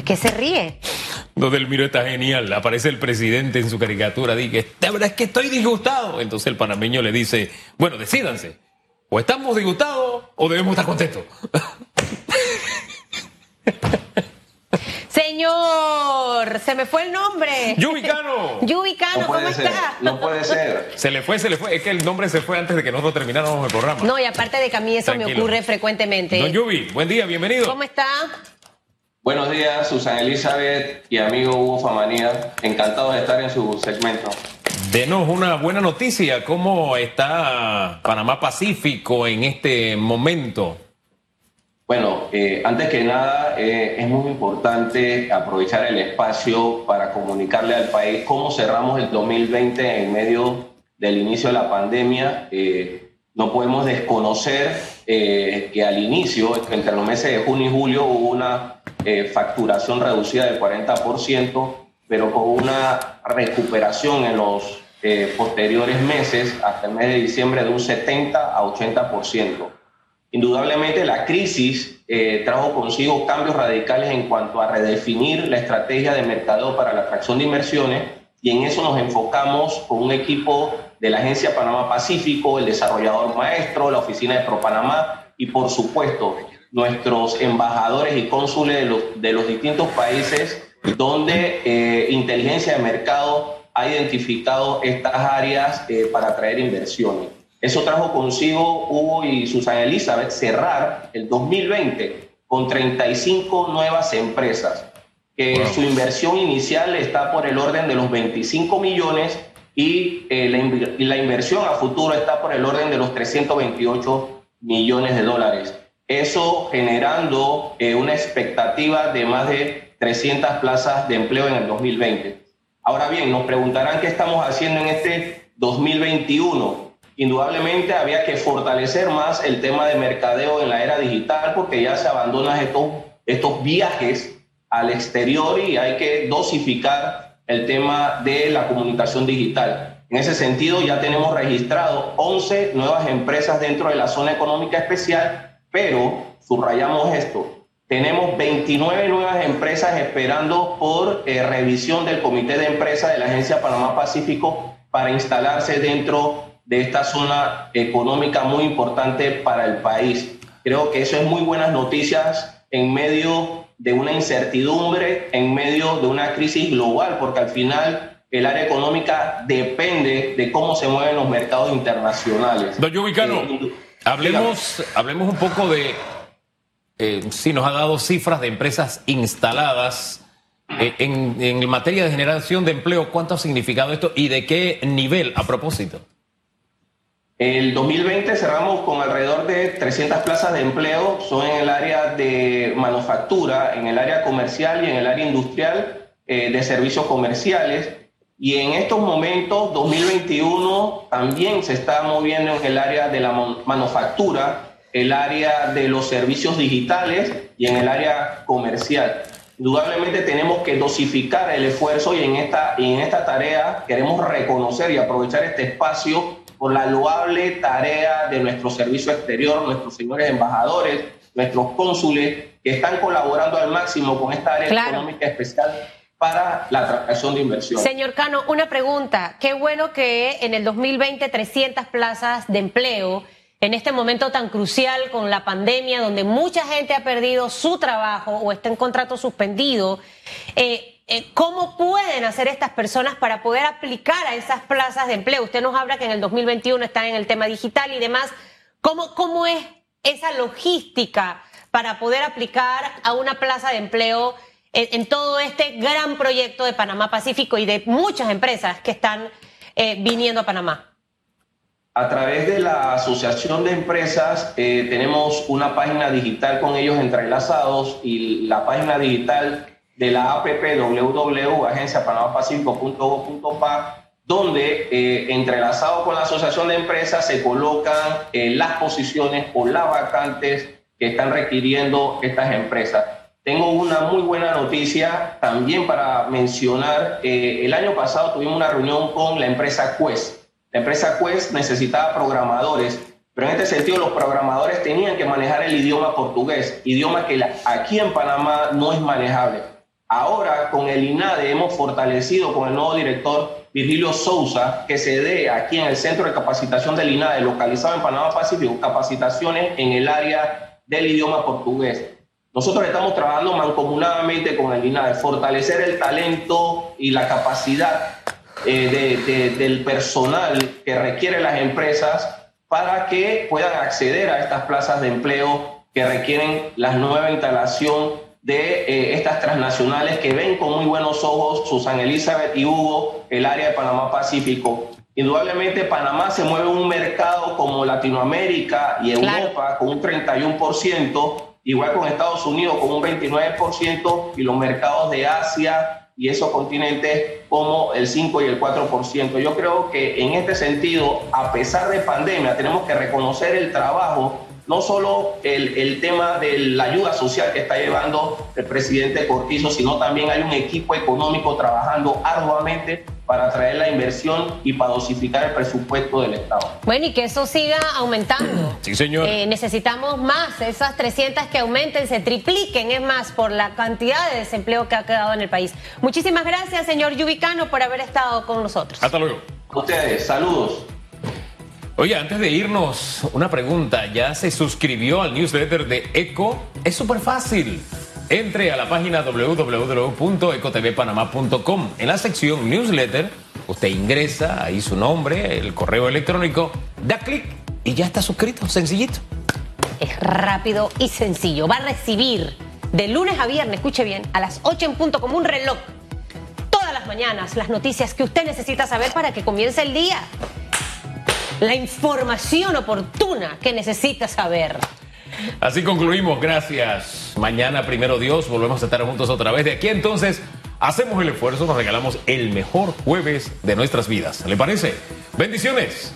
¿De qué se ríe? No, Delmiro está genial. Aparece el presidente en su caricatura. Dice, la verdad es que estoy disgustado. Entonces el panameño le dice, bueno, decídanse. O estamos disgustados o debemos estar contentos. Señor, se me fue el nombre. Yubicano. Yubicano, No ¿cómo ser, está? no puede ser. Se le fue, se le fue. Es que el nombre se fue antes de que nosotros termináramos el programa. No, y aparte de que a mí eso me ocurre frecuentemente. Don Yubi, buen día, bienvenido. ¿Cómo está? Buenos días, Susana Elizabeth y amigo Hugo Famanía. Encantado de estar en su segmento. Denos una buena noticia. ¿Cómo está Panamá Pacífico en este momento? Bueno, eh, antes que nada, eh, es muy importante aprovechar el espacio para comunicarle al país cómo cerramos el 2020 en medio del inicio de la pandemia. Eh, no podemos desconocer que al inicio, entre los meses de junio y julio, hubo una eh, facturación reducida del 40%, pero con una recuperación en los eh, posteriores meses, hasta el mes de diciembre, de un 70 a 80%. Indudablemente la crisis eh, trajo consigo cambios radicales en cuanto a redefinir la estrategia de mercadeo para la atracción de inversiones y en eso nos enfocamos con un equipo de la Agencia Panamá Pacífico, el desarrollador maestro, la oficina de ProPanamá y por supuesto nuestros embajadores y cónsules de los, de los distintos países donde eh, inteligencia de mercado ha identificado estas áreas eh, para atraer inversiones. Eso trajo consigo Hugo y Susana Elizabeth cerrar el 2020 con 35 nuevas empresas, que Wow. su inversión inicial está por el orden de los 25 millones y, eh, la, y la inversión a futuro está por el orden de los 328 millones de dólares. Eso generando eh, una expectativa de más de 300 plazas de empleo en el 2020. Ahora bien, nos preguntarán qué estamos haciendo en este 2021. Indudablemente había que fortalecer más el tema de mercadeo en la era digital porque ya se abandonan estos, estos viajes al exterior y hay que dosificar el tema de la comunicación digital. En ese sentido, ya tenemos registrado 11 nuevas empresas dentro de la zona económica especial, pero subrayamos esto, tenemos 29 nuevas empresas esperando por eh, revisión del Comité de Empresas de la Agencia Panamá Pacífico para instalarse dentro de esta zona económica muy importante para el país. Creo que eso es muy buenas noticias en medio de una incertidumbre, en medio de una crisis global, porque al final el área económica depende de cómo se mueven los mercados internacionales. Don Yubicano, Eh, hablemos, hablemos un poco de eh, si nos ha dado cifras de empresas instaladas eh, en, materia de generación de empleo. ¿Cuánto ha significado esto y de qué nivel a propósito? El 2020 cerramos con alrededor de 300 plazas de empleo, son en el área de manufactura, en el área comercial y en el área industrial eh, de servicios comerciales. Y en estos momentos, 2021, también se está moviendo en el área de la manufactura, el área de los servicios digitales y en el área comercial. Indudablemente tenemos que dosificar el esfuerzo y en esta, y en esta tarea queremos reconocer y aprovechar este espacio por la loable tarea de nuestro servicio exterior, nuestros señores embajadores, nuestros cónsules, que están colaborando al máximo con esta área Claro. económica especial para la atracción de inversión. Señor Cano, una pregunta. Qué bueno que en el 2020 300 plazas de empleo, en este momento tan crucial con la pandemia, donde mucha gente ha perdido su trabajo o está en contrato suspendido. eh, eh, ¿Cómo pueden hacer estas personas para poder aplicar a esas plazas de empleo? Usted nos habla que en el 2021 están en el tema digital y demás. ¿Cómo, cómo es esa logística para poder aplicar a una plaza de empleo en, todo este gran proyecto de Panamá Pacífico y de muchas empresas que están eh, viniendo a Panamá? A través de la Asociación de Empresas eh, tenemos una página digital con ellos entrelazados y la página digital de la APP www.agenciapanamapacífico.gov.pa donde eh, entrelazado con la Asociación de Empresas se colocan eh, las posiciones o las vacantes que están requiriendo estas empresas. Tengo una muy buena noticia también para mencionar. Eh, el año pasado tuvimos una reunión con la empresa Quest. La empresa Quest necesitaba programadores, pero en este sentido los programadores tenían que manejar el idioma portugués, idioma que aquí en Panamá no es manejable. Ahora con el INADE hemos fortalecido con el nuevo director Virgilio Sousa que se dé aquí en el Centro de Capacitación del INADE, localizado en Panamá Pacífico, capacitaciones en el área del idioma portugués. Nosotros estamos trabajando mancomunadamente con el INADE, fortalecer el talento y la capacidad eh, del personal que requieren las empresas para que puedan acceder a estas plazas de empleo que requieren la nueva instalación de eh, estas transnacionales que ven con muy buenos ojos Susan Elizabeth y Hugo el área de Panamá Pacífico. Indudablemente Panamá se mueve un mercado como Latinoamérica y Europa con un 31%, igual con Estados Unidos con un 29% y los mercados de Asia y esos continentes como el 5 y el 4%. Yo creo que en este sentido, a pesar de pandemia, tenemos que reconocer el trabajo no solo el, el, tema de la ayuda social que está llevando el presidente Cortizo, sino también hay un equipo económico trabajando arduamente para atraer la inversión y para dosificar el presupuesto del Estado. Bueno, y que eso siga aumentando. Sí, señor. Eh, necesitamos más, esas 300 que aumenten, se tripliquen, es más, por la cantidad de desempleo que ha quedado en el país. Muchísimas gracias, señor Yubicano, por haber estado con nosotros. Hasta luego. ustedes, saludos. Oye, antes de irnos, una pregunta. ¿Ya se suscribió al newsletter de ECO? Es súper fácil. Entre a la página www.ecotvpanamá.com. En la sección newsletter, usted ingresa ahí su nombre, el correo electrónico, da clic y ya está suscrito. Sencillito. Es rápido y sencillo. Va a recibir de lunes a viernes, escuche bien, a las 8 en punto como un reloj. Todas las mañanas las noticias que usted necesita saber para que comience el día la información oportuna que necesita saber. Así concluimos, gracias. Mañana, primero Dios, volvemos a estar juntos otra vez. De aquí entonces, hacemos el esfuerzo, nos regalamos el mejor jueves de nuestras vidas. ¿Le parece? Bendiciones.